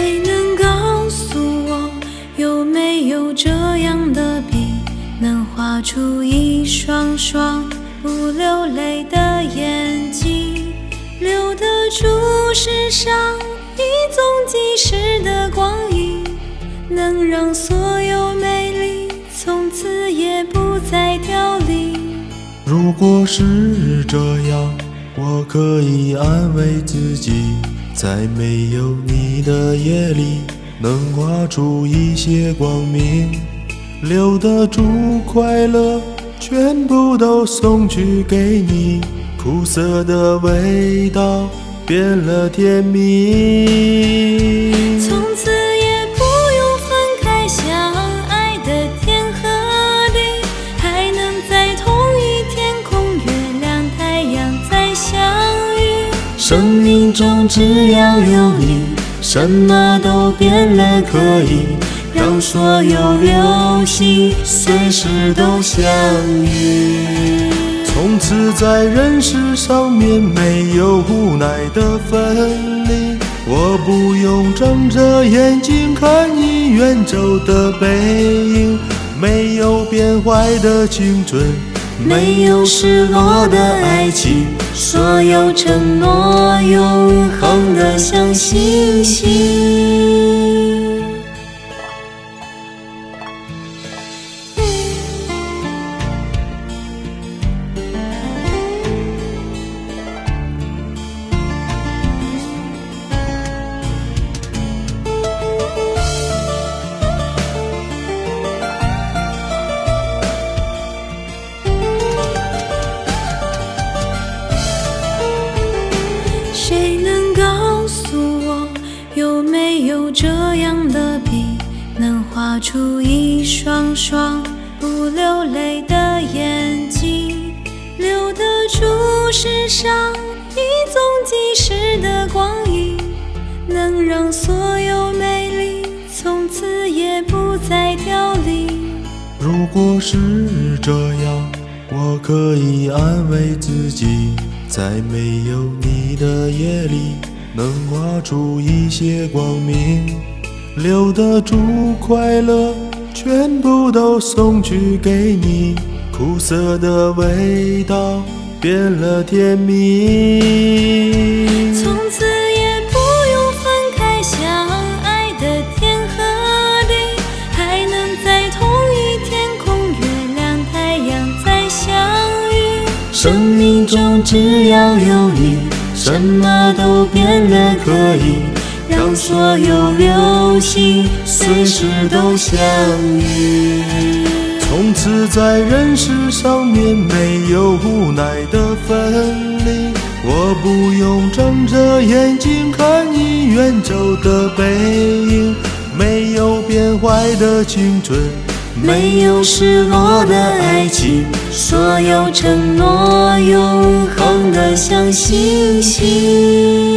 谁能告诉我有没有这样的笔能画出一双双不流泪的眼睛留得住世上一纵即逝的光阴能让所有美丽从此也不再凋零如果是这样我可以安慰自己。在没有你的夜里，能画出一些光明。留得住快乐，全部都送去给你。苦涩的味道变了甜蜜。从此中只要有你，什么都变了，可以。让所有流星随时都相遇。从此在人世上面没有无奈的分离，我不用睁着眼睛看你远走的背影，没有变坏的青春，没有失落的爱情，所有承诺永恒的像星星。这样的笔，能画出一双双不流泪的眼睛，留得住世上一纵即逝的光阴，能让所有美丽从此也不再凋零。如果是这样，我可以安慰自己，在没有你的夜里，能画出一些光明，留得住快乐，全部都送去给你。苦涩的味道变了甜蜜。从此也不用分开，相爱的天和地，还能在同一天空，月亮太阳再相遇。生命中只要有你，什么都变了，可以让所有流星随时都相遇。从此在人世上面没有无奈的分离，我不用睁着眼睛看你远走的背影，没有变坏的青春，没有失落的爱情，所有承诺永恒的像星星。